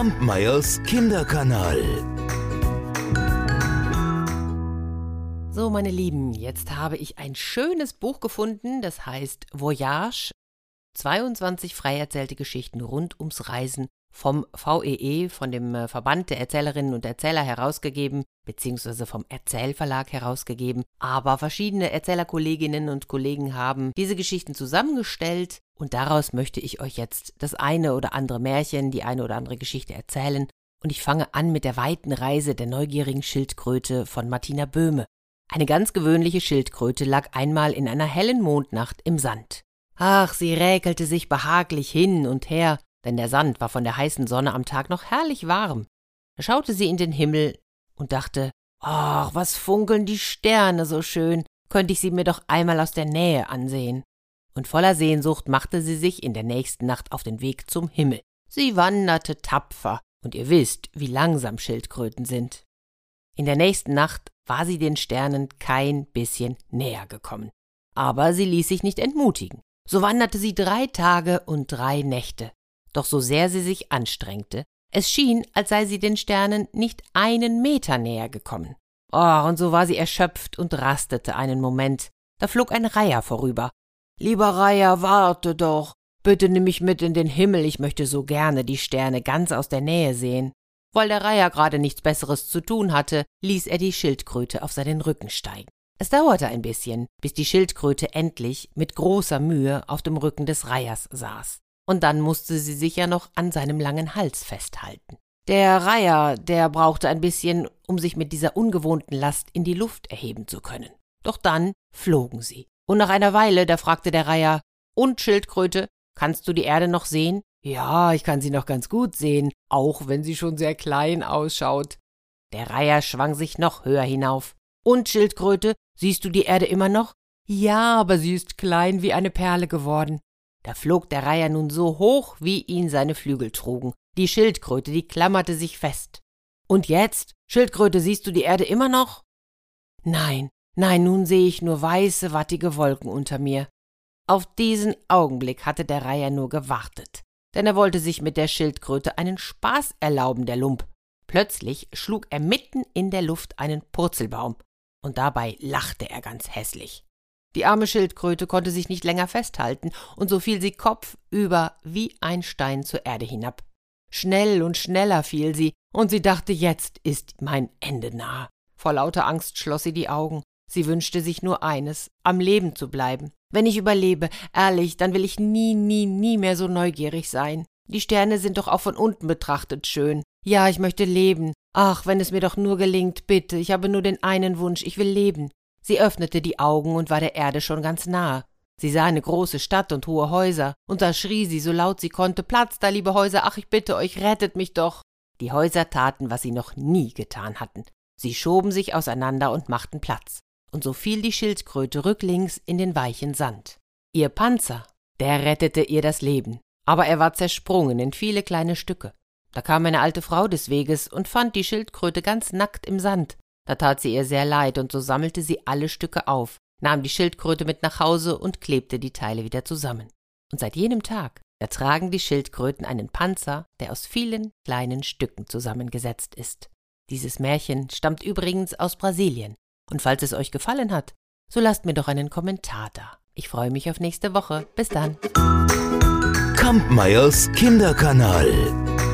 Kampmeyers Kinderkanal. So, meine Lieben, jetzt habe ich ein schönes Buch gefunden, das heißt Voyage. 22 frei erzählte Geschichten rund ums Reisen vom VEE, e, von dem äh, Verband der Erzählerinnen und Erzähler herausgegeben, beziehungsweise vom Erzählverlag herausgegeben. Aber verschiedene Erzählerkolleginnen und Kollegen haben diese Geschichten zusammengestellt und daraus möchte ich euch jetzt das eine oder andere Märchen, die eine oder andere Geschichte erzählen. Und ich fange an mit der weiten Reise der neugierigen Schildkröte von Martina Böhme. Eine ganz gewöhnliche Schildkröte lag einmal in einer hellen Mondnacht im Sand. Ach, sie räkelte sich behaglich hin und her, denn der Sand war von der heißen Sonne am Tag noch herrlich warm. Da schaute sie in den Himmel und dachte, ach, was funkeln die Sterne so schön, könnte ich sie mir doch einmal aus der Nähe ansehen. Und voller Sehnsucht machte sie sich in der nächsten Nacht auf den Weg zum Himmel. Sie wanderte tapfer, und ihr wisst, wie langsam Schildkröten sind. In der nächsten Nacht war sie den Sternen kein bisschen näher gekommen. Aber sie ließ sich nicht entmutigen. So wanderte sie drei Tage und drei Nächte. Doch so sehr sie sich anstrengte, es schien, als sei sie den Sternen nicht einen Meter näher gekommen. Oh, und so war sie erschöpft und rastete einen Moment. Da flog ein Reiher vorüber. Lieber Reiher, warte doch. Bitte nimm mich mit in den Himmel, ich möchte so gerne die Sterne ganz aus der Nähe sehen. Weil der Reiher gerade nichts Besseres zu tun hatte, ließ er die Schildkröte auf seinen Rücken steigen. Es dauerte ein bisschen, bis die Schildkröte endlich mit großer Mühe auf dem Rücken des Reihers saß. Und dann musste sie sich ja noch an seinem langen Hals festhalten. Der Reiher, der brauchte ein bisschen, um sich mit dieser ungewohnten Last in die Luft erheben zu können. Doch dann flogen sie. Und nach einer Weile, da fragte der Reiher, und Schildkröte, kannst du die Erde noch sehen? Ja, ich kann sie noch ganz gut sehen, auch wenn sie schon sehr klein ausschaut. Der Reiher schwang sich noch höher hinauf. Und Schildkröte, siehst du die Erde immer noch? Ja, aber sie ist klein wie eine Perle geworden. Da flog der Reiher nun so hoch, wie ihn seine Flügel trugen. Die Schildkröte, die klammerte sich fest. Und jetzt, Schildkröte, siehst du die Erde immer noch? Nein, nein, nun sehe ich nur weiße, wattige Wolken unter mir. Auf diesen Augenblick hatte der Reiher nur gewartet denn er wollte sich mit der Schildkröte einen Spaß erlauben, der Lump. Plötzlich schlug er mitten in der Luft einen Purzelbaum, und dabei lachte er ganz hässlich. Die arme Schildkröte konnte sich nicht länger festhalten, und so fiel sie kopfüber wie ein Stein zur Erde hinab. Schnell und schneller fiel sie, und sie dachte, jetzt ist mein Ende nahe. Vor lauter Angst schloss sie die Augen. Sie wünschte sich nur eines, am Leben zu bleiben. Wenn ich überlebe, ehrlich, dann will ich nie, nie, nie mehr so neugierig sein. Die Sterne sind doch auch von unten betrachtet schön. Ja, ich möchte leben. Ach, wenn es mir doch nur gelingt, bitte, ich habe nur den einen Wunsch, ich will leben. Sie öffnete die Augen und war der Erde schon ganz nahe. Sie sah eine große Stadt und hohe Häuser, und da schrie sie, so laut sie konnte, Platz da, liebe Häuser, ach, ich bitte euch, rettet mich doch. Die Häuser taten, was sie noch nie getan hatten. Sie schoben sich auseinander und machten Platz und so fiel die Schildkröte rücklings in den weichen Sand. Ihr Panzer, der rettete ihr das Leben, aber er war zersprungen in viele kleine Stücke. Da kam eine alte Frau des Weges und fand die Schildkröte ganz nackt im Sand. Da tat sie ihr sehr leid, und so sammelte sie alle Stücke auf, nahm die Schildkröte mit nach Hause und klebte die Teile wieder zusammen. Und seit jenem Tag ertragen die Schildkröten einen Panzer, der aus vielen kleinen Stücken zusammengesetzt ist. Dieses Märchen stammt übrigens aus Brasilien und falls es euch gefallen hat, so lasst mir doch einen Kommentar da. Ich freue mich auf nächste Woche. Bis dann. Kampmeyers Kinderkanal.